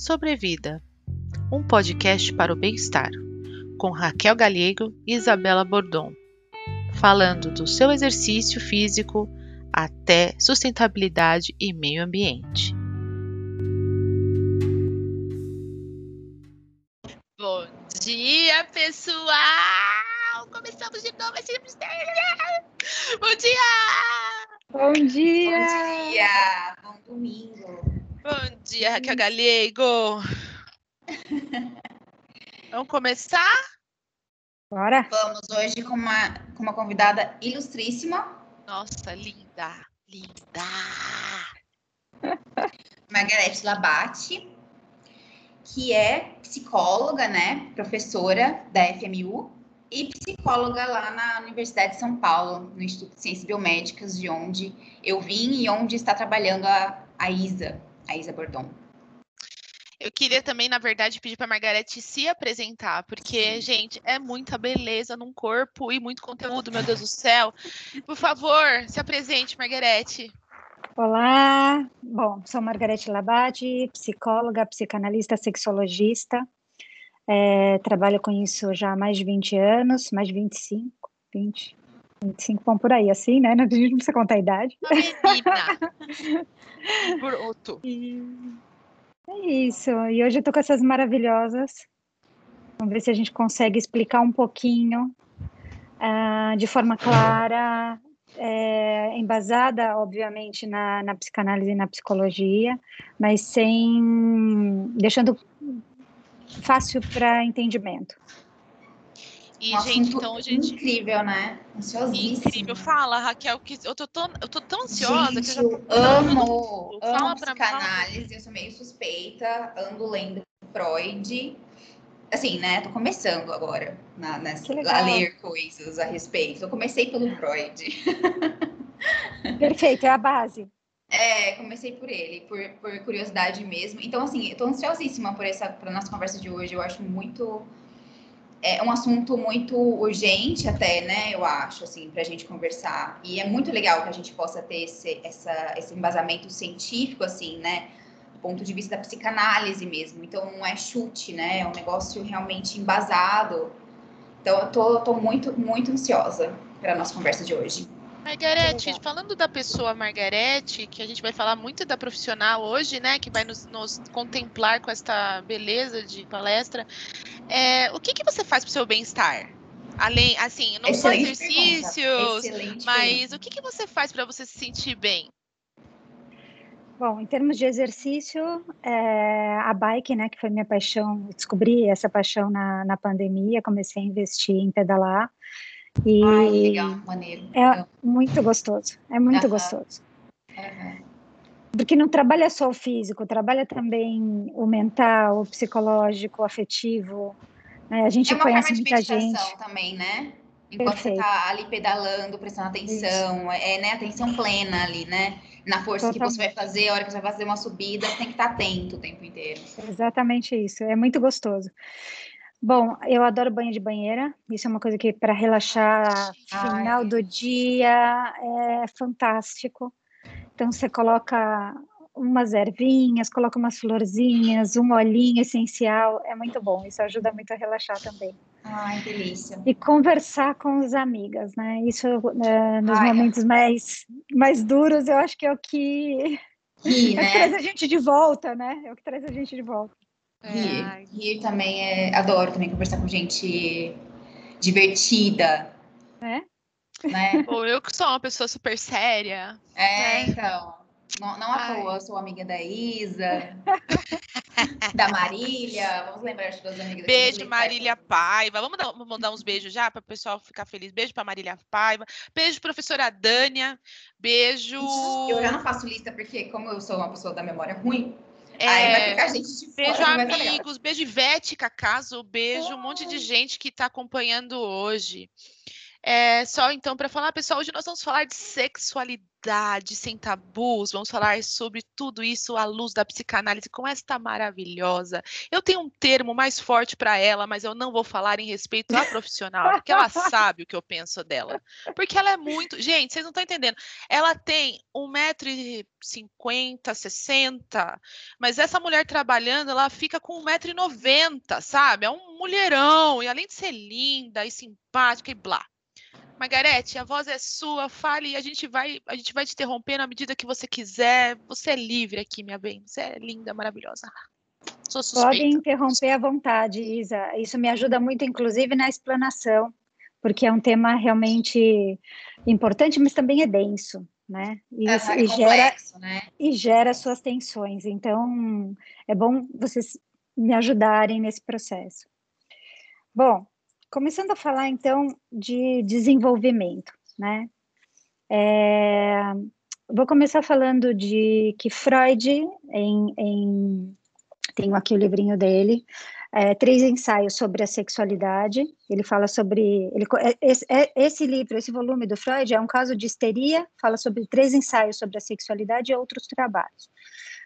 Sobrevida, um podcast para o bem-estar, com Raquel Galego e Isabela Bordon, falando do seu exercício físico até sustentabilidade e meio ambiente. Bom dia, pessoal! Começamos de novo esse Bom dia! Bom dia! Bom dia! Dia, Raquel Galego! Vamos começar? Bora! Vamos hoje com uma, com uma convidada ilustríssima. Nossa, linda! Linda! Margarete Labate, que é psicóloga, né? Professora da FMU e psicóloga lá na Universidade de São Paulo, no Instituto de Ciências Biomédicas, de onde eu vim e onde está trabalhando a, a Isa, a Isa Bordon. Eu queria também, na verdade, pedir para a Margarete se apresentar, porque, Sim. gente, é muita beleza num corpo e muito conteúdo, meu Deus do céu. Por favor, se apresente, Margarete. Olá! Bom, sou Margarete Labate, psicóloga, psicanalista, sexologista. É, trabalho com isso já há mais de 20 anos, mais de 25, 20, 25, bom, por aí, assim, né? A gente não precisa contar a idade. Menina. Bruto. E é isso. E hoje eu tô com essas maravilhosas. Vamos ver se a gente consegue explicar um pouquinho ah, de forma clara, é, embasada, obviamente, na, na psicanálise e na psicologia, mas sem deixando fácil para entendimento. E, Um gente, então a gente. incrível, né? Ansiosíssima. Incrível. Fala, Raquel, que eu tô tão, eu tô tão ansiosa Gente, que eu já eu tô amo, Fala amo pra- psicanálise, eu sou meio suspeita, ando lendo Freud. Assim, né, tô começando agora na, nessa- a ler coisas a respeito. Eu comecei pelo Freud. Perfeito, é a base. É, comecei por ele, por, por curiosidade mesmo. Então, assim, eu tô ansiosíssima por essa pra nossa conversa de hoje. Eu acho muito. É um assunto muito urgente, até, né? Eu acho, assim, pra gente conversar. E é muito legal que a gente possa ter esse, essa, esse embasamento científico, assim, né? Do ponto de vista da psicanálise mesmo. Então, não é chute, né? É um negócio realmente embasado. Então, eu tô, tô muito, muito ansiosa para nossa conversa de hoje. Margarete, falando da pessoa Margarete, que a gente vai falar muito da profissional hoje, né, que vai nos, nos contemplar com esta beleza de palestra, é, o que, que você faz para o seu bem-estar? Além, assim, não só Excelente exercícios, pergunta. Excelente mas o que, que você faz para você se sentir bem? Bom, em termos de exercício, é, a bike, né, que foi minha paixão, descobri essa paixão na, na pandemia, comecei a investir em pedalar. E Ai, legal, maneiro. é muito gostoso, é muito Aham. gostoso. Aham. Porque não trabalha só o físico, trabalha também o mental, o psicológico, o afetivo. né? A gente É uma conhece forma de muita gente. também, né? Enquanto Perfeito. você tá ali pedalando, prestando atenção, é, né, atenção plena ali, né? Na força que você vai fazer, a hora que você vai fazer uma subida, você tem que estar atento o tempo inteiro. Exatamente isso, é muito gostoso. Bom, eu adoro banho de banheira, isso é uma coisa que para relaxar final Ai. do dia é fantástico. Então você coloca umas ervinhas, coloca umas florzinhas, um olhinho essencial, é muito bom, isso ajuda muito a relaxar também. Ai, delícia. E conversar com as amigas, né? Isso eh, nos Ai, momentos mais, mais duros, eu acho que é o que, Rir, é o que traz né? a gente de volta, né? É o que traz a gente de volta. Rir. ai, Rir também é. Adoro também conversar com gente divertida. Né? Né? ou eu que sou uma pessoa super séria. É, É. então. Não, não à toa, eu sou amiga da Isa, da Marília. Vamos lembrar de todas as amigas. Beijo, Marília Paiva. Vamos dar, vamos mandar uns beijos já para o pessoal ficar feliz. Beijo para Marília Paiva. Beijo, professora Dânia. Beijo. Eu já não faço lista, porque como eu sou uma pessoa da memória ruim, É, aí vai ficar gente de. Beijo, amigos. Beijo, Ivete Cacaso. Beijo, um monte de gente que está acompanhando hoje. É só então para falar, pessoal, hoje nós vamos falar de sexualidade sem tabus, vamos falar sobre tudo isso à luz da psicanálise com esta maravilhosa. Eu tenho um termo mais forte para ela, mas eu não vou falar em respeito à profissional, porque ela sabe o que eu penso dela. Porque ela é muito. Gente, vocês não estão entendendo. Ela tem 1,50m, 60 mas essa mulher trabalhando, ela fica com 1,90m, sabe? É um mulherão, e além de ser linda e simpática e blá. Margarete, a voz é sua, fale e a gente vai, a gente vai te interromper na medida que você quiser. Você é livre aqui, minha bem. Você é linda, maravilhosa. Sou suspeita. Podem interromper à vontade, Isa. Isso me ajuda muito, inclusive, na explanação, porque é um tema realmente importante, mas também é denso, né? E, é, e gera, né? e gera suas tensões. Então, é bom vocês me ajudarem nesse processo. Bom, Começando a falar, então, de desenvolvimento, né? É, vou começar falando de que Freud, em, em tenho aqui o livrinho dele, é, três ensaios sobre a sexualidade. Ele fala sobre ele, é, esse, é, esse, livro, esse volume do Freud é um caso de histeria. Fala sobre três ensaios sobre a sexualidade e outros trabalhos.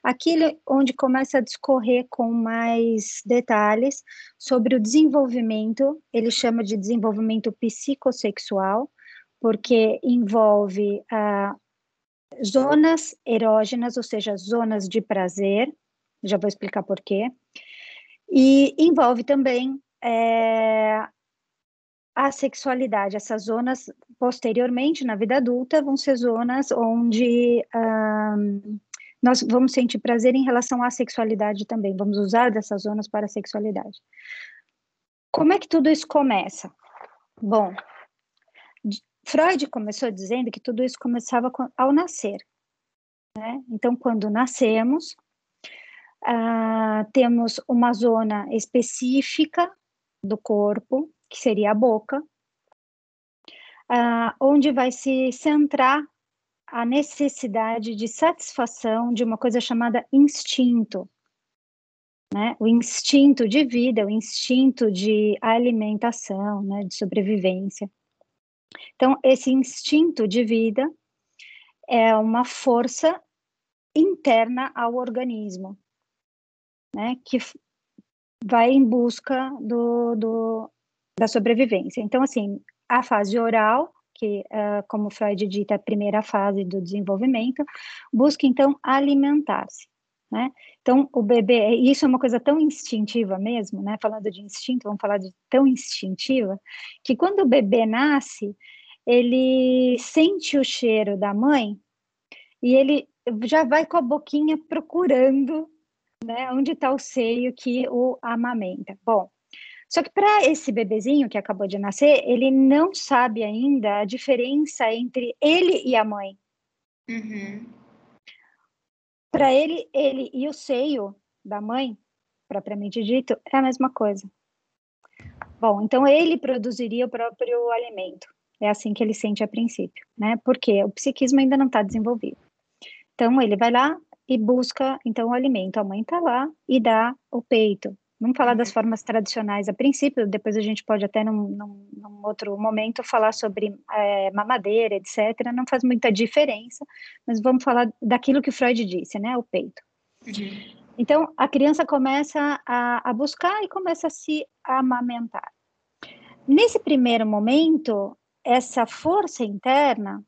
Aqui onde começa a discorrer com mais detalhes sobre o desenvolvimento, ele chama de desenvolvimento psicossexual, porque envolve ah, zonas erógenas, ou seja, zonas de prazer, já vou explicar por quê, e envolve também é, a sexualidade. Essas zonas, posteriormente, na vida adulta, vão ser zonas onde ah, nós vamos sentir prazer em relação à sexualidade também, vamos usar dessas zonas para a sexualidade. Como é que tudo isso começa? Bom, Freud começou dizendo que tudo isso começava ao nascer. Né? Então, quando nascemos, uh, temos uma zona específica do corpo, que seria a boca, uh, onde vai se centrar a necessidade de satisfação de uma coisa chamada instinto. Né? O instinto de vida, o instinto de alimentação, né? de sobrevivência. Então, esse instinto de vida é uma força interna ao organismo, né? que vai em busca do, do, da sobrevivência. Então, assim, a fase oral que, uh, como Freud dita, é a primeira fase do desenvolvimento, busca então alimentar-se. Né? Então, o bebê, isso é uma coisa tão instintiva mesmo, né? Falando de instinto, vamos falar de tão instintiva, que quando o bebê nasce, ele sente o cheiro da mãe e ele já vai com a boquinha procurando né, onde está o seio que o amamenta. Bom, só que para esse bebezinho que acabou de nascer, ele não sabe ainda a diferença entre ele e a mãe. Uhum. Para ele, ele e o seio da mãe, propriamente dito, é a mesma coisa. Bom, então ele produziria o próprio alimento. É assim que ele sente a princípio, né? Porque o psiquismo ainda não está desenvolvido. Então ele vai lá e busca então o alimento. A mãe está lá e dá o peito, Vamos falar das uhum. formas tradicionais a princípio, depois a gente pode até num, num, num outro momento falar sobre é, mamadeira, etc. Não faz muita diferença, mas vamos falar daquilo que Freud disse, né? O peito. Uhum. Então, a criança começa a, a buscar e começa a se amamentar. Nesse primeiro momento, essa força interna,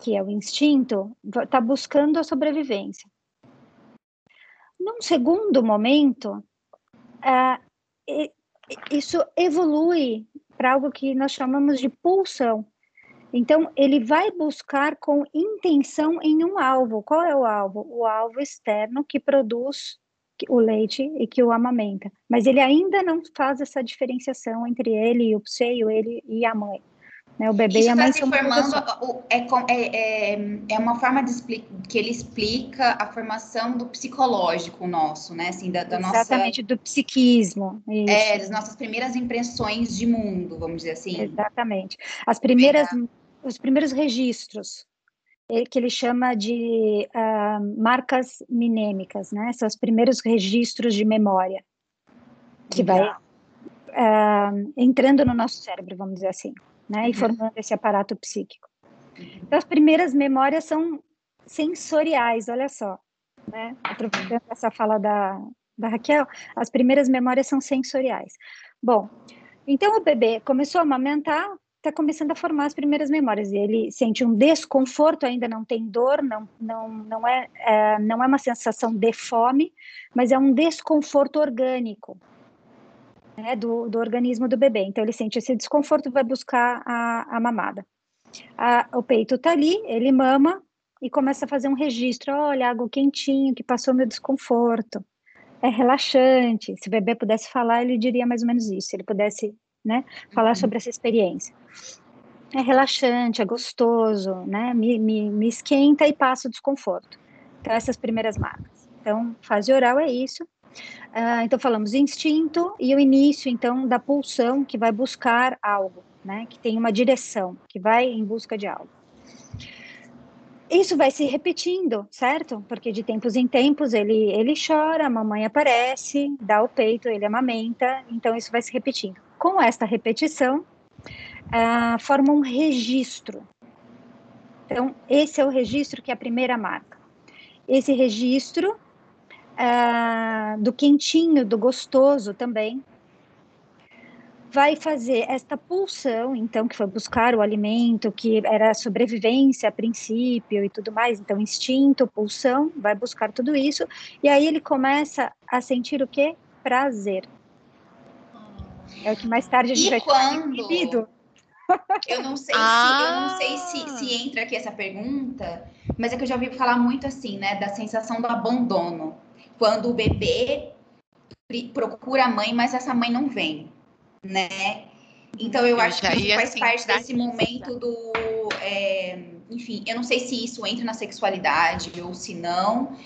que é o instinto, está buscando a sobrevivência. Num segundo momento, uh, isso evolui para algo que nós chamamos de pulsão. Então, ele vai buscar com intenção em um alvo. Qual é o alvo? O alvo externo que produz o leite e que o amamenta. Mas ele ainda não faz essa diferenciação entre ele e o seio, ele e a mãe. Né? O bebê Isso e a mãe tá se formando, é, é, é, é uma forma de que ele explica a formação do psicológico nosso, né? Assim, da, da Exatamente, nossa, do psiquismo. Isso. É, das nossas primeiras impressões de mundo, vamos dizer assim. Exatamente. As primeiras, os primeiros registros é, que ele chama de uh, marcas minêmicas, né? São os primeiros registros de memória que vai uh, entrando no nosso cérebro, vamos dizer assim. Né? E uhum. formando esse aparato psíquico. Então, as primeiras memórias são sensoriais, olha só, né? Aproveitando essa fala da, da Raquel, as primeiras memórias são sensoriais. Bom, então o bebê começou a amamentar, está começando a formar as primeiras memórias. E ele sente um desconforto, ainda não tem dor, não, não, não, é, é, não é uma sensação de fome, mas é um desconforto orgânico né, do, do organismo do bebê. Então ele sente esse desconforto, vai buscar a, a mamada. A, o peito está ali, ele mama e começa a fazer um registro. Olha, água quentinho que passou meu desconforto. É relaxante. Se o bebê pudesse falar, ele diria mais ou menos isso. Se ele pudesse né, falar uhum. sobre essa experiência. É relaxante, é gostoso, né? Me, me, me esquenta e passa o desconforto. Então, essas primeiras marcas. Então, fase oral é isso. Uh, então, falamos instinto e o início, então, da pulsão que vai buscar algo, né? Que tem uma direção, que vai em busca de algo. Isso vai se repetindo, certo? Porque de tempos em tempos ele, ele chora, a mamãe aparece, dá o peito, ele amamenta, então isso vai se repetindo. Com esta repetição, uh, forma um registro. Então, esse é o registro que é a primeira marca. Esse registro uh, do quentinho, do gostoso também, vai fazer esta pulsão, então, que foi buscar o alimento, que era sobrevivência a princípio e tudo mais, então, instinto, pulsão, vai buscar tudo isso, e aí ele começa a sentir o quê? Prazer. É o que mais tarde a gente e vai quando... Eu não sei ah. se eu não sei se, se entra aqui essa pergunta, mas é que eu já ouvi falar muito assim, né, da sensação do abandono. Quando o bebê procura a mãe, mas essa mãe não vem, né? Então eu, eu acho que isso faz assim, parte desse momento do, é, enfim, eu não sei se isso entra na sexualidade ou se não,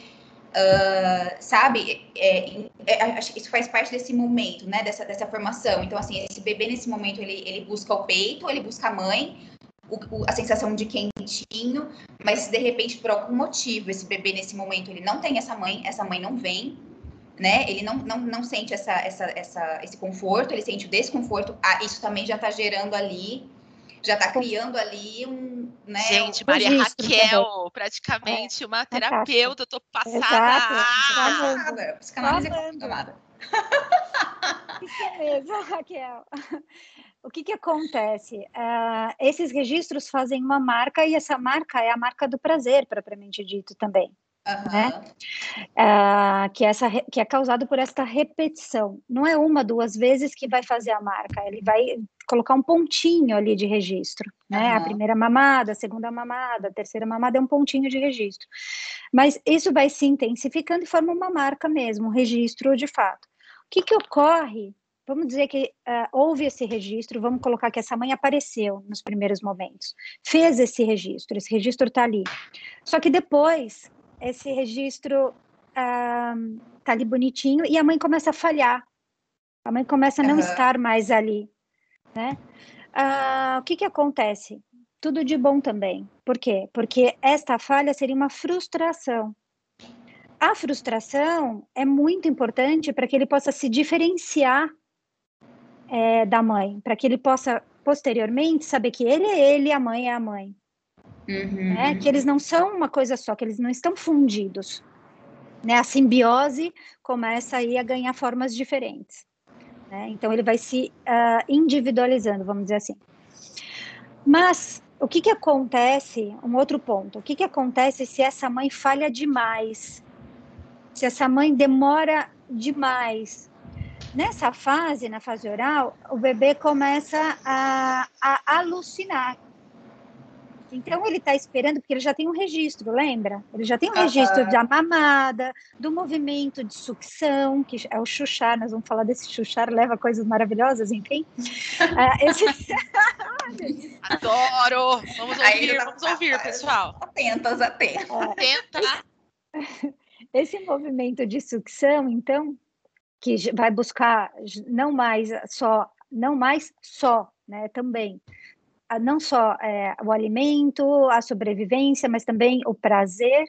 Uh, sabe, é, é, isso faz parte desse momento, né, dessa, dessa formação. Então, assim, esse bebê nesse momento, ele, ele busca o peito, ele busca a mãe, o, o, a sensação de quentinho, mas se de repente, por algum motivo, esse bebê nesse momento, ele não tem essa mãe, essa mãe não vem, né, ele não, não, não sente essa, essa, essa, esse conforto, ele sente o desconforto, ah, isso também já está gerando ali já está criando ali um. Né, Gente, Maria Raquel, também. praticamente é, uma terapeuta, eu tô passada. Exato, ah, psicanálise é complicada. Isso mesmo, Raquel. O que, que acontece? Uh, esses registros fazem uma marca e essa marca é a marca do prazer, propriamente dito também. Uhum. Né? Uh, que, essa, que é causado por esta repetição. Não é uma, duas vezes que vai fazer a marca, ele vai colocar um pontinho ali de registro, né? Uhum. A primeira mamada, a segunda mamada, a terceira mamada é um pontinho de registro. Mas isso vai se intensificando e forma uma marca mesmo, um registro de fato. O que, que ocorre? Vamos dizer que uh, houve esse registro, vamos colocar que essa mãe apareceu nos primeiros momentos, fez esse registro, esse registro está ali. Só que depois, esse registro uh, tá ali bonitinho e a mãe começa a falhar. A mãe começa a não uhum. estar mais ali né? Ah, o que que acontece? Tudo de bom também. Por quê? Porque esta falha seria uma frustração. A frustração é muito importante para que ele possa se diferenciar é, da mãe, para que ele possa posteriormente saber que ele é ele e a mãe é a mãe. Uhum. Né? Que eles não são uma coisa só, que eles não estão fundidos. Né? A simbiose começa aí a ganhar formas diferentes. Né? Então, ele vai se uh, individualizando, vamos dizer assim. Mas, o que, que acontece? Um outro ponto. O que, que acontece se essa mãe falha demais? Se essa mãe demora demais? Nessa fase, na fase oral, o bebê começa a, a alucinar. Então ele está esperando, porque ele já tem um registro, lembra? Ele já tem um registro da mamada, do movimento de sucção, que é o chuchar, nós vamos falar desse chuchar, leva coisas maravilhosas, enfim. uh, esse... Adoro! Vamos ouvir, tá vamos ouvir, pessoal. Atentas, atentas. Atenta. Esse movimento de sucção, então, que vai buscar não mais só, não mais só, né, também, não só é, o alimento, a sobrevivência, mas também o prazer,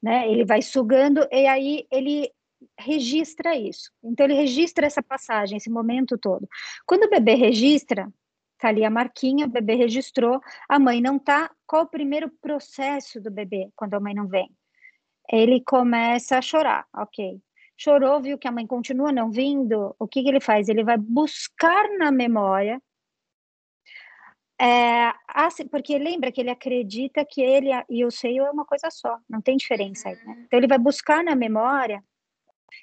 né? Ele vai sugando e aí ele registra isso. Então ele registra essa passagem, esse momento todo. Quando o bebê registra, Tá ali a marquinha, o bebê registrou, a mãe não tá. Qual o primeiro processo do bebê quando a mãe não vem? Ele começa a chorar, ok. Chorou, viu que a mãe continua não vindo, o que, que ele faz? Ele vai buscar na memória é, assim, porque lembra que ele acredita que ele e o seio é uma coisa só, não tem diferença aí, né? Então ele vai buscar na memória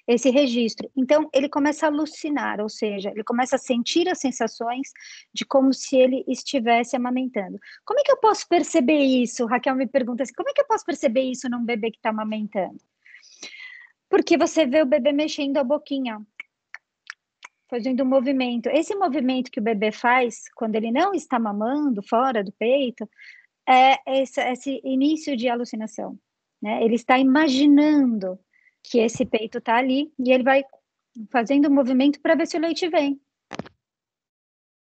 esse registro. Então ele começa a alucinar, ou seja, ele começa a sentir as sensações de como se ele estivesse amamentando. Como é que eu posso perceber isso? Raquel me pergunta assim: como é que eu posso perceber isso num bebê que está amamentando? Porque você vê o bebê mexendo a boquinha, fazendo um movimento. Esse movimento que o bebê faz quando ele não está mamando fora do peito é esse, esse início de alucinação. Né? Ele está imaginando que esse peito está ali e ele vai fazendo um movimento para ver se o leite vem.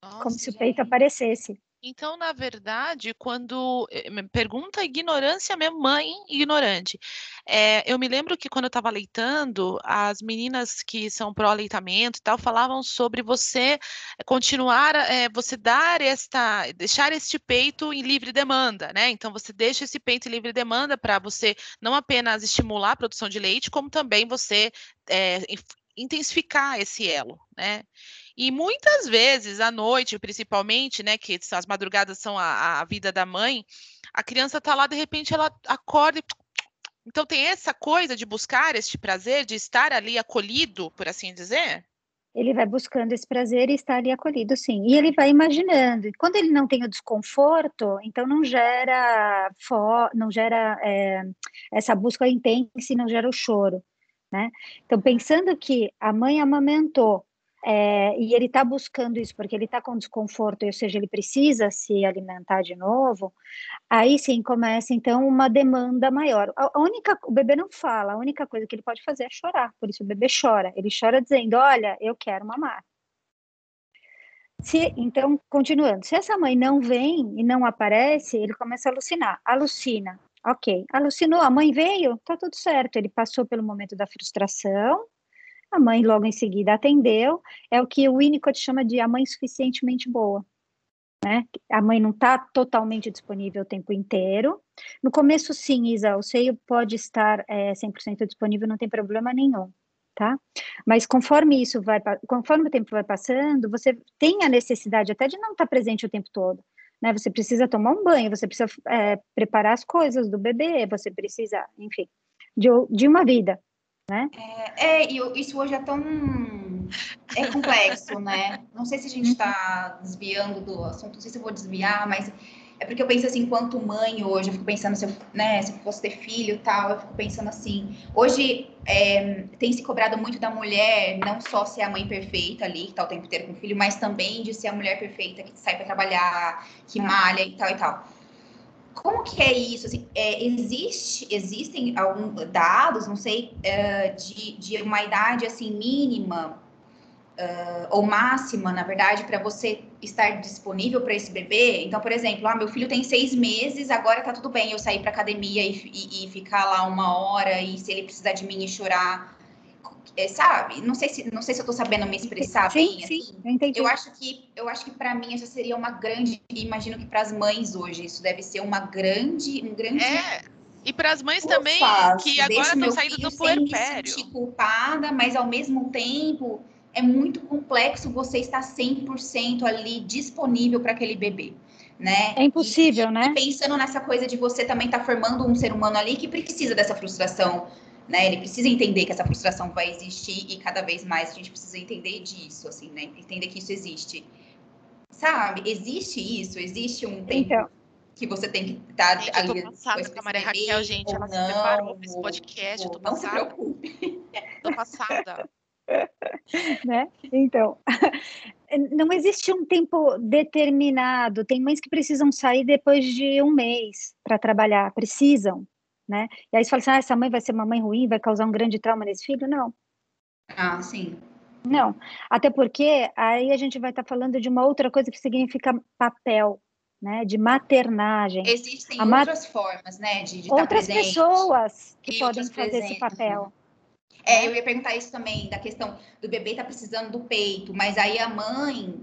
Nossa, como se o peito aparecesse. Então, na verdade, quando eh, pergunta ignorância mesmo, mãe ignorante. É, eu me lembro que quando eu estava leitando, as meninas que são pró-aleitamento e tal falavam sobre você continuar, é, você dar esta, deixar este peito em livre demanda, né? Então você deixa esse peito em livre demanda para você não apenas estimular a produção de leite, como também você é, intensificar esse elo, né? E muitas vezes, à noite, principalmente, né, que as madrugadas são a, a vida da mãe, a criança está lá, de repente ela acorda e então tem essa coisa de buscar este prazer, de estar ali acolhido, por assim dizer? Ele vai buscando esse prazer e estar ali acolhido, sim. E ele vai imaginando. E quando ele não tem o desconforto, então não gera, não gera é, essa busca intensa e não gera o choro, né? Então pensando que a mãe amamentou é, e ele está buscando isso porque ele está com desconforto, ou seja, ele precisa se alimentar de novo, aí sim começa então uma demanda maior. A única, o bebê não fala, a única coisa que ele pode fazer é chorar, por isso o bebê chora. Ele chora dizendo: Olha, eu quero mamar. Se, então, continuando, se essa mãe não vem e não aparece, ele começa a alucinar. Alucina, ok. Alucinou, a mãe veio, tá tudo certo. Ele passou pelo momento da frustração, a mãe logo em seguida atendeu. É o que o Winnicott chama de a mãe suficientemente boa. Né? A mãe não está totalmente disponível o tempo inteiro. No começo, sim, Isa, o seio pode estar é, 100% disponível, não tem problema nenhum, tá? Mas conforme isso vai, conforme o tempo vai passando, você tem a necessidade até de não estar tá presente o tempo todo, né? Você precisa tomar um banho, você precisa é, preparar as coisas do bebê, você precisa, enfim, de, de uma vida, né? É, é, e isso hoje é tão é complexo, né? Não sei se a gente está desviando do assunto, não sei se eu vou desviar, mas é porque eu penso assim, enquanto mãe hoje, eu fico pensando se eu, né, se eu fosse ter filho e tal, eu fico pensando assim, hoje é, tem se cobrado muito da mulher, não só ser a mãe perfeita ali, que tá o tempo inteiro com o filho, mas também de ser a mulher perfeita, que sai para trabalhar, que malha e tal e tal. Como que é isso? Assim, é, existe, existem alguns dados, não sei, uh, de, de uma idade assim mínima uh, ou máxima, na verdade, para você estar disponível para esse bebê? Então, por exemplo, ah, meu filho tem seis meses, agora tá tudo bem eu sair para academia e, e, e, ficar lá uma hora e se ele precisar de mim e chorar, é, sabe? Não sei se não sei se eu tô sabendo me expressar sim, bem. Sim, assim. eu entendi. Eu acho que eu acho que para mim já seria uma grande. Imagino que para as mães hoje isso deve ser uma grande, um grande. É. E para as mães também que agora estão saindo do puerpério. Sem me culpada, mas ao mesmo tempo é muito complexo você estar 100% ali disponível para aquele bebê. Né? É impossível, e, né? E pensando nessa coisa de você também estar tá formando um ser humano ali que precisa dessa frustração, né? Ele precisa entender que essa frustração vai existir e cada vez mais a gente precisa entender disso, assim, né? Entender que isso existe. Sabe? Existe isso? Existe um tempo então, que você tem que estar gente, ali. Eu tô passada com a Maria Raquel, gente. Ela não, se preparou para esse podcast. Eu tô passada. Não se preocupe. Tô passada. né? Então, não existe um tempo determinado. Tem mães que precisam sair depois de um mês para trabalhar, precisam, né? E aí você fala assim, ah, essa mãe vai ser uma mãe ruim, vai causar um grande trauma nesse filho? Não. Ah, sim. Não, até porque aí a gente vai estar tá falando de uma outra coisa que significa papel, né? De maternagem. Existem outras formas, né? De, de tá outras pessoas que podem fazer presentes. esse papel. É, né? eu ia perguntar isso também, da questão do bebê tá precisando do peito, mas aí a mãe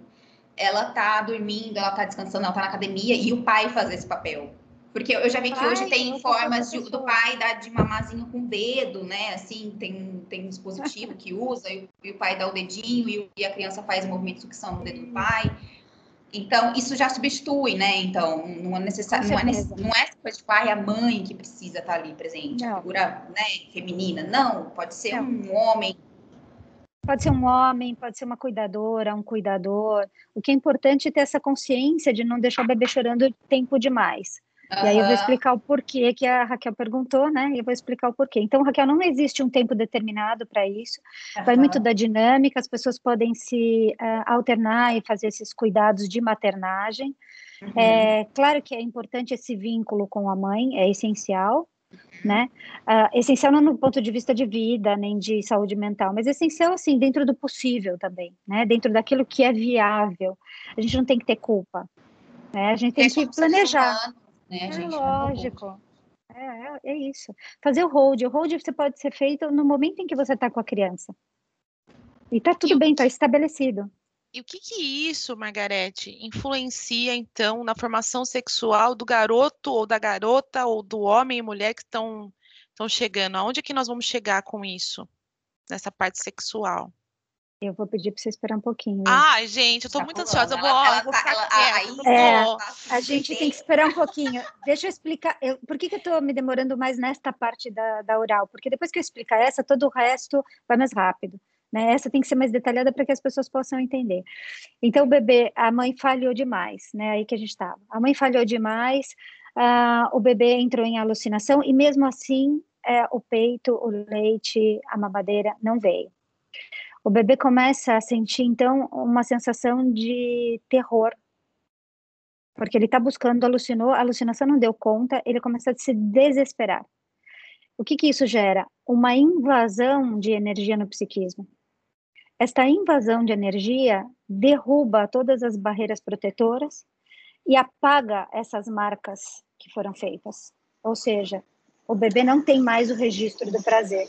ela tá dormindo, ela tá descansando, ela tá na academia e o pai fazer esse papel. Porque eu já vi que Pai, hoje tem eu formas de- do pai dar de mamazinho com o dedo, né? Assim, tem, tem um dispositivo que usa e, o- pai dá o dedinho e, e a criança faz o movimento de sucção no dedo do pai. Então, isso já substitui, né? Então, não é necessário, não é, não é essa coisa de pai, a mãe que precisa estar ali presente, a Não. figura né, feminina. Não, pode ser Não. um homem. Pode ser um homem, pode ser uma cuidadora, um cuidador. O que é importante é ter essa consciência de não deixar o bebê chorando tempo demais. E aí eu vou explicar o porquê que a Raquel perguntou, né? E eu vou explicar o porquê. Então, Raquel, não existe um tempo determinado para isso. Vai muito da dinâmica, as pessoas podem se ah, alternar e fazer esses cuidados de maternagem. Uhum. É claro que é importante esse vínculo com a mãe, é essencial, né? Ah, essencial não no ponto de vista de vida, nem de saúde mental, mas essencial, assim, dentro do possível também, né? Dentro daquilo que é viável. A gente não tem que ter culpa, né? A gente tem Porque que somos seres planejar. Né, É gente? Lógico. É, é, é isso. Fazer o hold. O hold você pode ser feito no momento em que você está com a criança. E tá tudo E bem, tá estabelecido. E o que que isso, Margarete, influencia então na formação sexual do garoto ou da garota ou do homem e mulher que estão estão chegando? Aonde é que nós vamos chegar com isso? Nessa parte sexual. Eu vou pedir para você esperar um pouquinho. Ai, gente, eu tô Tá muito rolando. ansiosa. Eu vou, Ela- ela eu vou tá- ficar ela- não É, vou. A gente tem que esperar um pouquinho. Deixa eu explicar. Eu, por que, que eu estou me demorando mais nesta parte da, da oral? Porque depois que eu explicar essa, todo o resto vai mais rápido. Né? Essa tem que ser mais detalhada para que as pessoas possam entender. Então, o bebê, a mãe falhou demais, né? Aí que a gente estava. A mãe falhou demais, ah, o bebê entrou em alucinação e mesmo assim é, o peito, o leite, a mamadeira não veio. O bebê começa a sentir então uma sensação de terror porque ele está buscando, alucinou, a alucinação não deu conta, ele começa a se desesperar. O que que isso gera? Uma invasão de energia no psiquismo. Esta invasão de energia derruba todas as barreiras protetoras e apaga essas marcas que foram feitas. Ou seja, o bebê não tem mais o registro do prazer.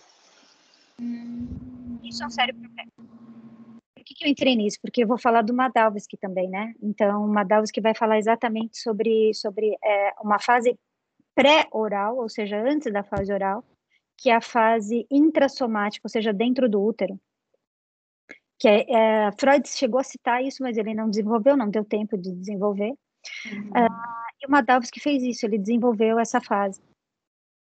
Isso é um sério problema. Por que, que eu entrei nisso? Porque eu vou falar do Madalski também, né? Então, o Madalski vai falar exatamente sobre, sobre é, uma fase pré-oral, ou seja, antes da fase oral, que é a fase intrassomática, ou seja, dentro do útero. Que é, é, Freud chegou a citar isso, mas ele não desenvolveu, não deu tempo de desenvolver. Uhum. Ah, e o Madalski fez isso, ele desenvolveu essa fase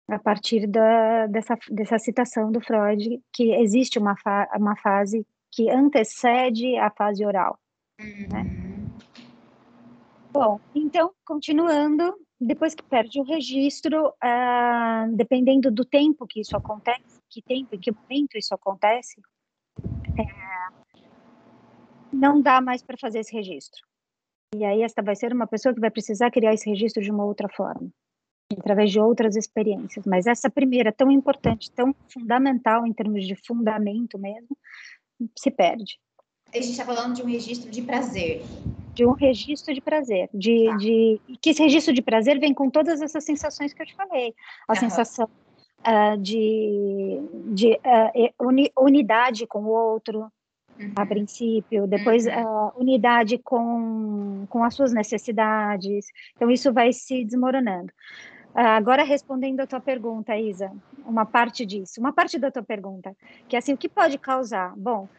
a partir da, dessa, dessa citação do Freud, que existe uma, fa uma fase que antecede a fase oral. Uhum. Bom, então, continuando, depois que perde o registro, ah, dependendo do tempo que isso acontece, que tempo, em que momento isso acontece, é, não dá mais para fazer esse registro. E aí esta vai ser uma pessoa que vai precisar criar esse registro de uma outra forma, através de outras experiências. Mas essa primeira, tão importante, tão fundamental em termos de fundamento mesmo, se perde. A gente está falando de um registro de prazer. De um registro de prazer, de, Tá. de que esse registro de prazer vem com todas essas sensações que eu te falei, a Aham. sensação ah, de, de e- uni- unidade com o outro, a Uhum. princípio, depois Uhum. a unidade com, com as suas necessidades, então isso vai se desmoronando. Ah, agora respondendo a tua pergunta, Isa, uma parte disso, uma parte da tua pergunta, que é assim, o que pode causar? Bom,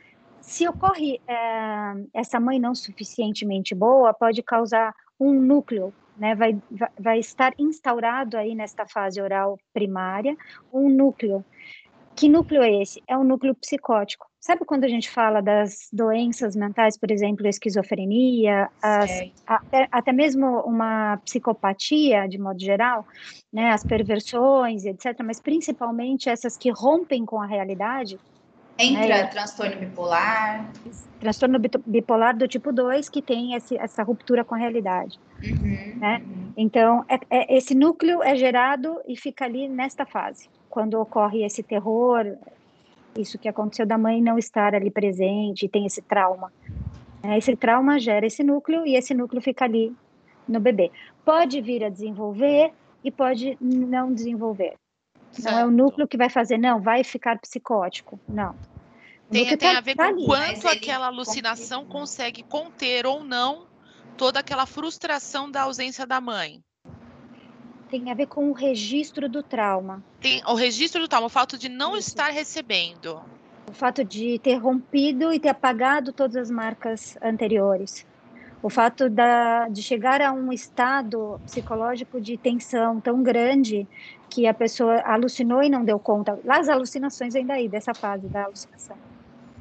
se ocorre eh, essa mãe não suficientemente boa, pode causar um núcleo, né? Vai, vai, vai estar instaurado aí nesta fase oral primária um núcleo. Que núcleo é esse? É um núcleo psicótico. Sabe quando a gente fala das doenças mentais, por exemplo, a esquizofrenia, as, Certo. até, mesmo uma psicopatia, de modo geral, né, as perversões, etc., mas principalmente essas que rompem com a realidade, Entra É. transtorno bipolar. transtorno bipolar do tipo 2, que tem esse, essa ruptura com a realidade. Uhum, Né? uhum. Então, é- é- esse núcleo é gerado e fica ali nesta fase, quando ocorre esse terror, isso que aconteceu da mãe não estar ali presente, tem esse trauma. né? Esse trauma gera esse núcleo e esse núcleo fica ali no bebê. Pode vir a desenvolver e pode não desenvolver. Não é o Certo. núcleo que vai fazer, não, vai ficar psicótico. Não. Tem, que tem tá- a ver tá com ali. quanto aquela alucinação confirma. consegue conter ou não toda aquela frustração da ausência da mãe. Tem a ver com o registro do trauma. Tem o registro do trauma, o fato de não Isso. estar recebendo. O fato de ter rompido e ter apagado todas as marcas anteriores. O fato da, de chegar a um estado psicológico de tensão tão grande que a pessoa alucinou e não deu conta. As alucinações ainda aí, dessa fase da alucinação.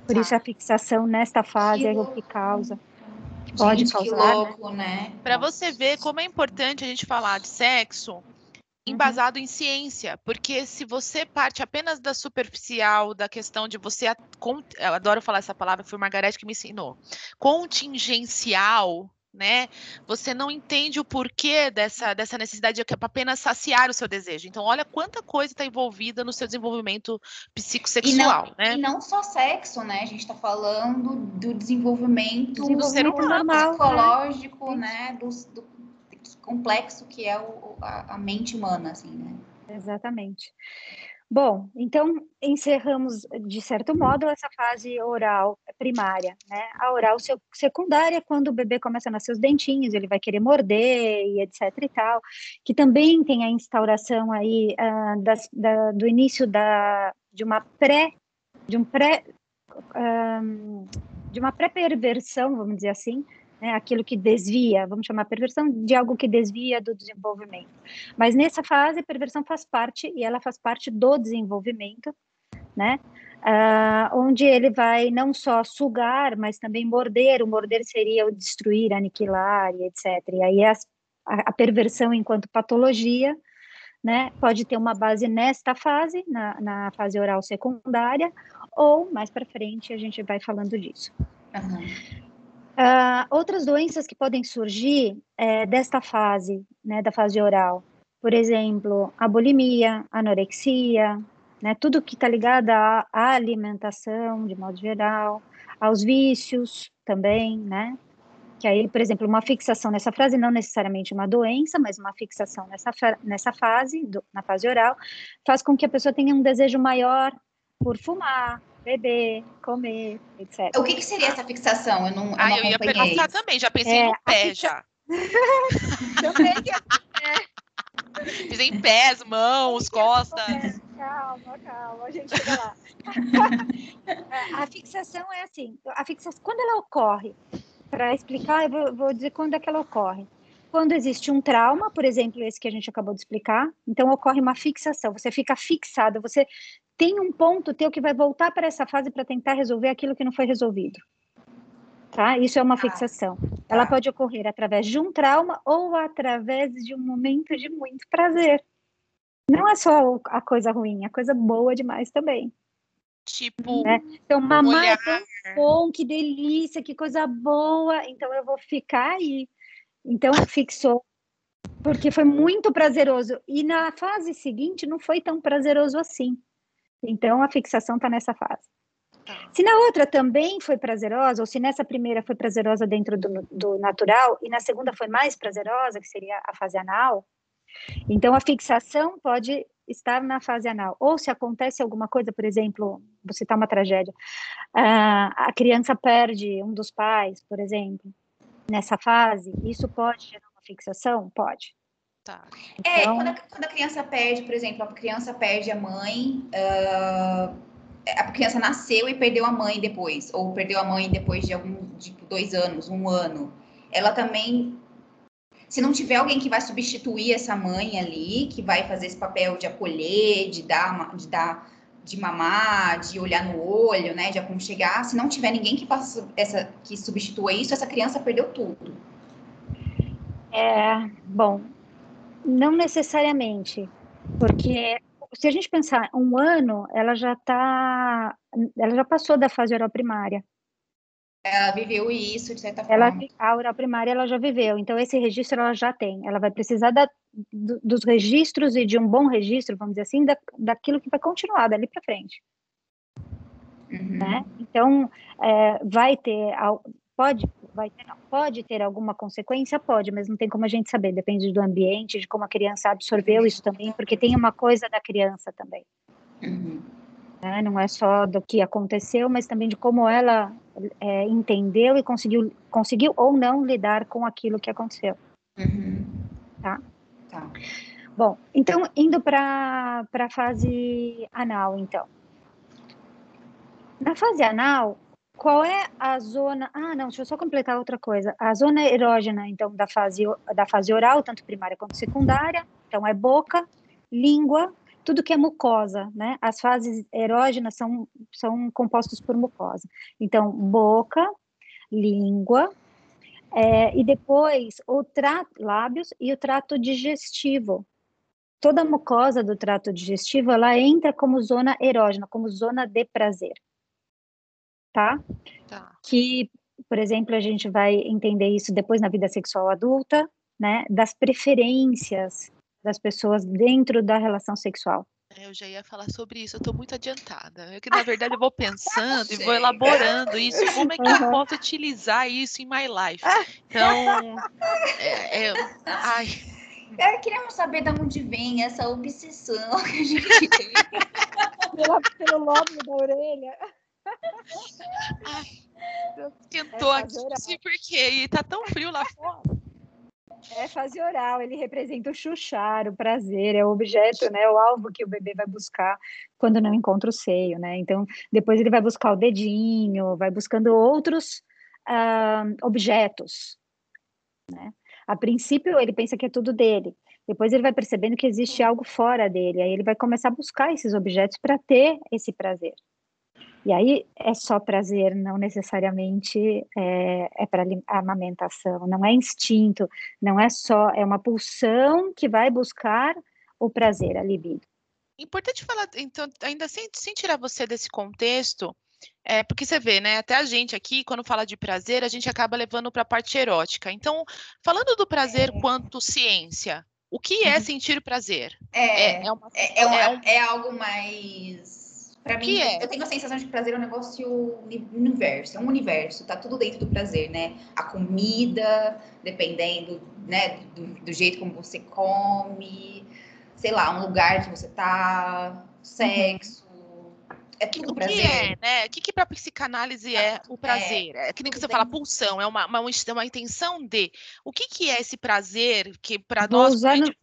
Por Tá. isso a fixação nesta fase é o que causa. Pode Gente, que causar, né? louco, né? Para você ver como é importante a gente falar de sexo embasado em ciência, porque se você parte apenas da superficial, da questão de você, eu adoro falar essa palavra, foi o Margarete que me ensinou, contingencial, né? Você não entende o porquê dessa, dessa necessidade de apenas saciar o seu desejo. Então, olha quanta coisa está envolvida no seu desenvolvimento psicossexual, né? E não só sexo, né? A gente tá falando do desenvolvimento, Desenvolvimento ser humano, normal, né? psicológico, né? Do, do complexo que é o- a, a mente humana, assim, né? Exatamente. Bom, então encerramos de certo modo essa fase oral primária, né? A oral sec- secundária, quando o bebê começa a nascer os dentinhos, ele vai querer morder e etc e tal, que também tem a instauração aí ah, das- da- do início da, de uma pré, de um pré, ahn, de uma pré-perversão, vamos dizer assim, né? Aquilo que desvia, vamos chamar perversão de algo que desvia do desenvolvimento. Mas nessa fase, a perversão faz parte, e ela faz parte do desenvolvimento, né? Ah, onde ele vai não só sugar, mas também morder. O morder seria o destruir, aniquilar e etc. E aí as- a, a perversão enquanto patologia, né? Pode ter uma base nesta fase, na, na fase oral secundária, ou mais para frente a gente vai falando disso. Aham. Ah, outras doenças que podem surgir eh, desta fase, né, da fase oral, por exemplo, a bulimia, anorexia, né, tudo que está ligado à, alimentação, de modo geral, aos vícios também, né, que aí, por exemplo, uma fixação nessa frase, não necessariamente uma doença, mas uma fixação nessa, nessa fase, do- na fase oral, faz com que a pessoa tenha um desejo maior por fumar, beber, comer, etc. O que, que seria essa fixação? Eu não, eu Ah, não eu ia perguntar também, já pensei É, no a pé fixa- já. Também Pensei em pés, mãos, costas. Calma, calma, a gente chega lá. É, a fixação é assim, a fixação, quando ela ocorre, para explicar, eu vou, vou dizer quando é que ela ocorre. Quando existe um trauma, por exemplo, esse que a gente acabou de explicar, então ocorre uma fixação, você fica fixado, você tem um ponto teu que vai voltar para essa fase para tentar resolver aquilo que não foi resolvido. Tá? Isso é uma fixação. Ela tá. pode ocorrer através de um trauma ou através de um momento de muito prazer. Não é só a coisa ruim, a coisa boa demais também. Tipo, Né? Então, mamar olhar. é tão bom, que delícia, que coisa boa, então eu vou ficar aí. Então, fixou, porque foi muito prazeroso. E na fase seguinte, não foi tão prazeroso assim. Então, a fixação está nessa fase. Tá. Se na outra também foi prazerosa, ou se nessa primeira foi prazerosa dentro do, do natural, e na segunda foi mais prazerosa, que seria a fase anal, então a fixação pode estar na fase anal. Ou se acontece alguma coisa, por exemplo, vou citar uma tragédia, ah, a criança perde um dos pais, por exemplo, nessa fase, isso pode gerar uma fixação? Pode. Tá. É, Então- quando a, quando a criança perde, por exemplo, a criança perde a mãe, ah, a criança nasceu e perdeu a mãe depois, ou perdeu a mãe depois de algum, tipo, dois anos, um ano. Ela também, se não tiver alguém que vai substituir essa mãe ali, que vai fazer esse papel de acolher, de dar, de dar, de mamar, de olhar no olho, né, de aconchegar, se não tiver ninguém que faça essa, que substitua isso, essa criança perdeu tudo. É, bom, não necessariamente, porque se a gente pensar um ano, ela já tá, ela já passou da fase oral primária. Ela viveu isso de certa Ela, forma. a oral primária ela já viveu, então esse registro ela já tem. Ela vai precisar da, do- dos registros e de um bom registro, vamos dizer assim, da, daquilo que vai continuar dali para frente. Uhum. né? Então, é, vai ter, pode, vai ter, não, pode ter alguma consequência? Pode, mas não tem como a gente saber, depende do ambiente, de como a criança absorveu isso também, porque tem uma coisa da criança também, Uhum. Né? Não é só do que aconteceu, mas também de como ela é, entendeu e conseguiu, conseguiu ou não lidar com aquilo que aconteceu. Uhum. Tá? Tá. Bom, então, indo para a fase anal, então. Na fase anal, qual é a zona... Ah, não, deixa eu só completar outra coisa. A zona erógena, então, da fase, da fase oral, tanto primária quanto secundária, então é boca, língua, tudo que é mucosa, né? As fases erógenas são, são compostas por mucosa. Então, boca, língua, é, e depois o trato, lábios e o trato digestivo. Toda a mucosa do trato digestivo, ela entra como zona erógena, como zona de prazer. Tá? Tá. Que, por exemplo, a gente vai entender isso depois na vida sexual adulta, né? Das preferências das pessoas dentro da relação sexual. É, eu já ia falar sobre isso, eu estou muito adiantada. É que, na verdade, eu vou pensando e vou elaborando isso. Como é que eu posso utilizar isso em my life? Então, é, é, ai, Eu queríamos saber de onde vem essa obsessão que a gente tem. Pela, pelo lóbulo da orelha. Tentou É aqui, não sei porquê, e tá tão frio lá fora. É fase oral, ele representa o chuchar, o prazer, é o objeto, né, o alvo que o bebê vai buscar quando não encontra o seio, né? Então, depois ele vai buscar o dedinho, vai buscando outros ah, objetos, né? A princípio, ele pensa que é tudo dele. Depois ele vai percebendo que existe algo fora dele. Aí ele vai começar a buscar esses objetos para ter esse prazer. E aí é só prazer, não necessariamente é, é para amamentação, não é instinto, não é só, é uma pulsão que vai buscar o prazer, a libido. Importante falar, então, ainda sem, sem tirar você desse contexto, é, porque você vê, né? Até a gente aqui, quando fala de prazer, a gente acaba levando para a parte erótica. Então, falando do prazer É. quanto ciência, o que é Uhum. sentir prazer? É, É, uma, é, é, uma- é um- é algo mais. Pra mim, que é? eu tenho a sensação de que prazer é um negócio uni- universo, é um universo, tá tudo dentro do prazer, né? A comida, dependendo, né, do, do jeito como você come, sei lá, um lugar que você tá, sexo. É tudo o que prazer. é, né? O que, que para psicanálise é o prazer? É, que nem que você fala pulsão, é uma, uma, uma intenção de. O que, que é esse prazer que para Vou nós. usar no-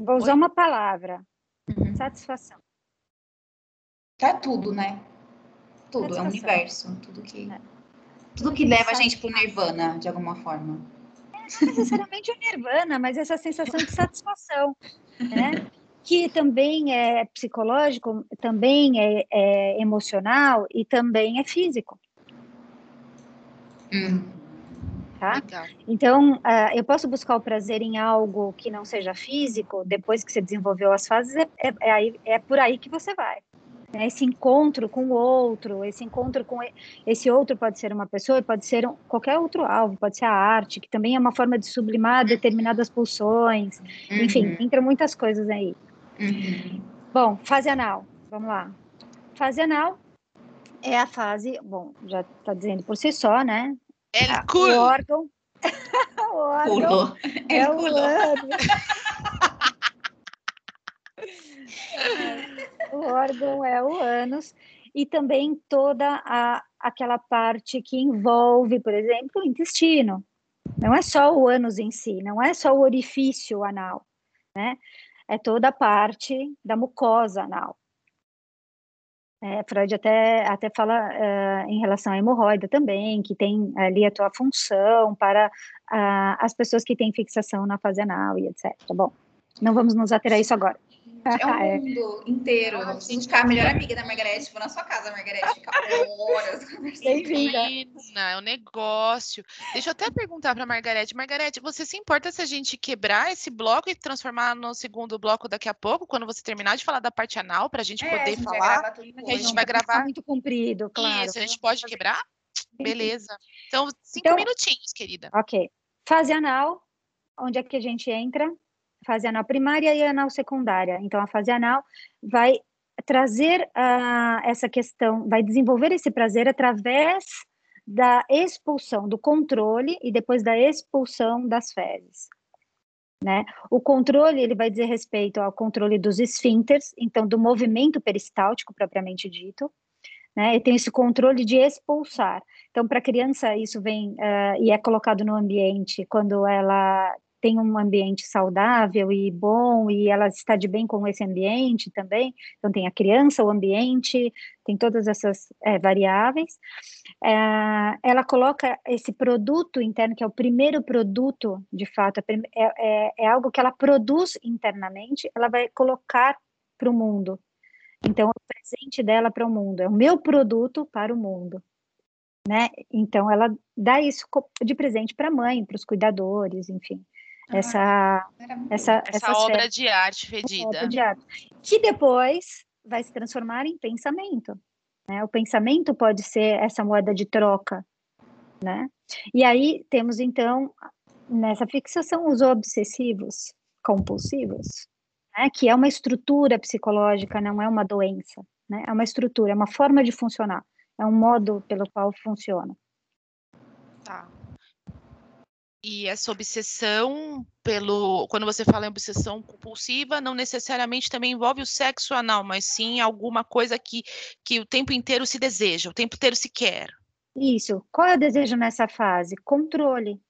Vou usar Oi? uma palavra, Uhum. satisfação. Tá tudo, né? Tudo, é Satisfação. universo, tudo que. É. Tudo que leva a gente pro nirvana, de alguma forma. Não necessariamente o nirvana, mas essa sensação de satisfação, né? Que também é psicológico, também é, é emocional e também é físico, Hum. tá? Legal. Então, ah, eu posso buscar o prazer em algo que não seja físico, depois que você desenvolveu as fases, é, é, é aí- é por aí que você vai. Né? Esse encontro com o outro, esse encontro com esse outro pode ser uma pessoa, pode ser um- qualquer outro alvo, pode ser a arte, que também é uma forma de sublimar determinadas pulsões, enfim, Uhum. entra muitas coisas aí. Uhum. Bom, fase anal, vamos lá. Fase anal é a fase, bom, já está dizendo por si só, né? El O culo. órgão, o órgão Pulou. é o pulou. ânus. o órgão é o ânus e também toda a, aquela parte que envolve, por exemplo, o intestino. Não é só o ânus em si, não é só o orifício anal, né? É toda a parte da mucosa anal. É, Freud até, até fala eh, em relação à hemorroida também, que tem ali a tua função para ah, as pessoas que têm fixação na fase anal e etc. Bom, não vamos nos ater a isso agora. É o É. mundo inteiro. Preciso ficar a melhor amiga da Margarete. Vou na sua casa, Margarete. Ficar horas conversando. É um negócio. Deixa eu até perguntar para Margarete. Margarete, você se importa se a gente quebrar esse bloco e transformar no segundo bloco daqui a pouco, quando você terminar de falar da parte anal, para a gente É, poder a gente falar? tudo a gente vai gravar- muito comprido, claro. Isso, a gente pode quebrar? Beleza. Então, cinco Então- minutinhos, querida. Ok. Fase anal, onde é que a gente entra? Fase anal primária e anal secundária. Então, a fase anal vai trazer ah, essa questão, vai desenvolver esse prazer através da expulsão, do controle e depois da expulsão das fezes. Né? O controle ele vai dizer respeito ao controle dos esfíncteres, então do movimento peristáltico propriamente dito, né? E tem esse controle de expulsar. Então, para a criança, isso vem uh, e é colocado no ambiente quando ela tem um ambiente saudável e bom e ela está de bem com esse ambiente também. Então, tem a criança, o ambiente, tem todas essas é, variáveis. É, ela coloca esse produto interno, que é o primeiro produto, de fato, é, é, é algo que ela produz internamente, ela vai colocar para o mundo. Então, é o presente dela para o mundo, é o meu produto para o mundo. Né? Então, ela dá isso de presente para a mãe, para os cuidadores, enfim. Ah, essa, essa, essa obra de arte fedida. Obra de arte, que depois vai se transformar em pensamento. Né? O pensamento pode ser essa moeda de troca. Né? E aí temos, então, nessa fixação, os obsessivos compulsivos, né? que é uma estrutura psicológica, não é uma doença. Né? É uma estrutura, é uma forma de funcionar, é um modo pelo qual funciona. Tá. E essa obsessão pelo. Quando você fala em obsessão compulsiva, não necessariamente também envolve o sexo anal, mas sim alguma coisa que, que o tempo inteiro se deseja, o tempo inteiro se quer. Isso. Qual é o desejo nessa fase? Controle.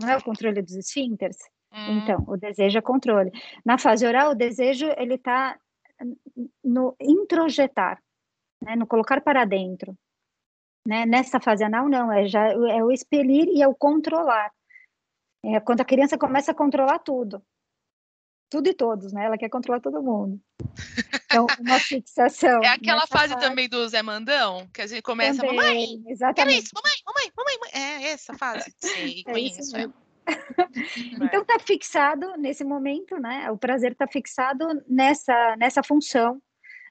Não é o controle dos esfíncteres? Hum. Então, o desejo é controle. Na fase oral, o desejo ele está no introjetar, né? no colocar para dentro. Né? Nessa fase anal, não, é, já, é o expelir e é o controlar. É quando a criança começa a controlar tudo. Tudo e todos, né? Ela quer controlar todo mundo. Então, uma fixação. É aquela fase, fase, também do Zé Mandão, que a gente começa, também, mamãe, exatamente. isso, mamãe, mamãe, mamãe, mamãe. É essa fase. Sim, é conheço ela. então está fixado nesse momento, né? O prazer está fixado nessa nessa função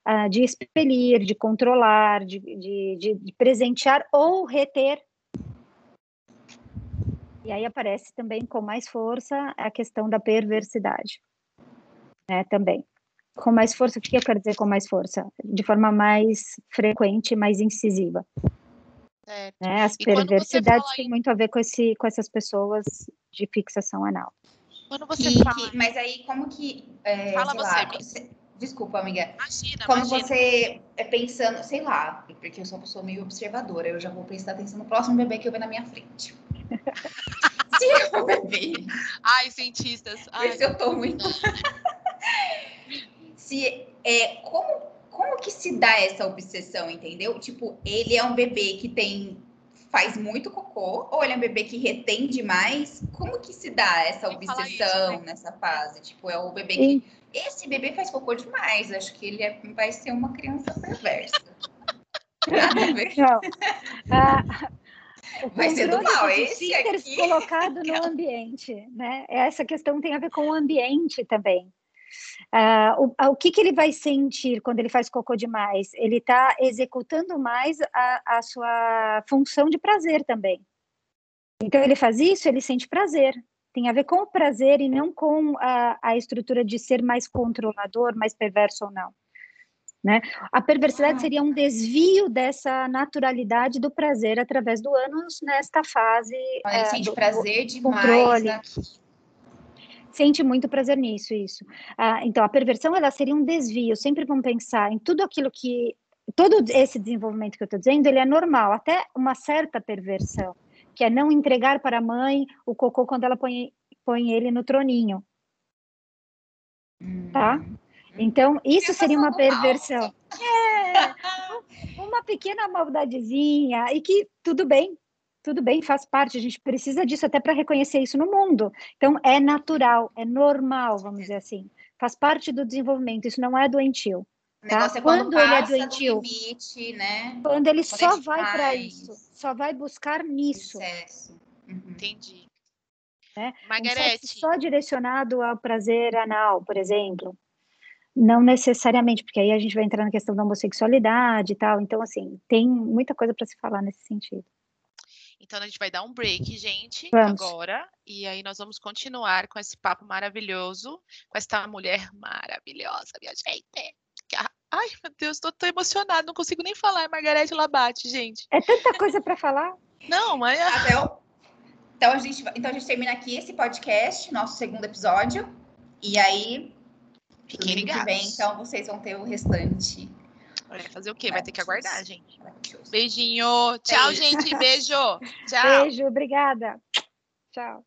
uh, de expelir, de controlar, de, de, de, de presentear ou reter. E aí aparece também com mais força a questão da perversidade, né, também. Com mais força, o que eu quero dizer com mais força? De forma mais frequente, mais incisiva. Né? As perversidades têm muito a ver com, esse, com essas pessoas de fixação anal. Quando você e fala... Que, mas aí, como que... É, fala você, lá, Desculpa, amiga. Imagina, Como imagina. você é pensando, sei lá, porque eu sou uma pessoa meio observadora, eu já vou prestar atenção no próximo bebê que eu ver na minha frente. Se eu bebê. Ai, cientistas. Ai. se eu tô muito. Se é como como que se dá essa obsessão, entendeu? Tipo, ele é um bebê que tem faz muito cocô ou ele é um bebê que retém demais? Como que se dá essa obsessão isso, né? nessa fase? Tipo, é o bebê que esse bebê faz cocô demais. Acho que ele é, vai ser uma criança perversa. Não. Ah, vai ser do mal. Esse aqui... colocado no ambiente, né? Essa questão tem a ver com o ambiente também. Uh, o, o que, que ele vai sentir quando ele faz cocô demais? Ele está executando mais a, a sua função de prazer também. Então ele faz isso, ele sente prazer tem a ver com o prazer e não com a, a estrutura de ser mais controlador, mais perverso ou não. Né? A perversidade ah. seria um desvio dessa naturalidade do prazer através do ânus nesta fase. Olha, é, sente do, prazer do demais controle. Sente muito prazer nisso, isso. Ah, então, a perversão ela seria um desvio. Sempre vamos pensar em tudo aquilo que todo esse desenvolvimento que eu estou dizendo, ele é normal, até uma certa perversão que é não entregar para a mãe o cocô quando ela põe, põe ele no troninho. Tá? Hum. Então, isso seria uma perversão. É, uma pequena maldadezinha, e que tudo bem, tudo bem, faz parte, a gente precisa disso até para reconhecer isso no mundo. Então, é natural, é normal, vamos dizer assim. Faz parte do desenvolvimento, isso não é doentio. Tá? É quando, quando ele é doentio, limite, né? quando ele quando só vai para isso, só vai buscar nisso. Uhum. Entendi. Né? Margarete. Um só direcionado ao prazer anal, por exemplo. Não necessariamente, porque aí a gente vai entrar na questão da homossexualidade e tal. Então, assim, tem muita coisa para se falar nesse sentido. Então a gente vai dar um break, gente, vamos. agora. E aí nós vamos continuar com esse papo maravilhoso, com esta mulher maravilhosa, minha gente. Ai, meu Deus, tô tão emocionada, não consigo nem falar. É Margarete Labate, gente. É tanta coisa para falar. Não, mas. É Até o... Então a, gente, então a gente termina aqui esse podcast, nosso segundo episódio. E aí, Fiquem ligados. vem, então vocês vão ter o restante. Olha, fazer o quê? Vai ter que aguardar, gente. Beijinho. Tchau, Beijo. gente. Beijo. Tchau. Beijo, obrigada. Tchau.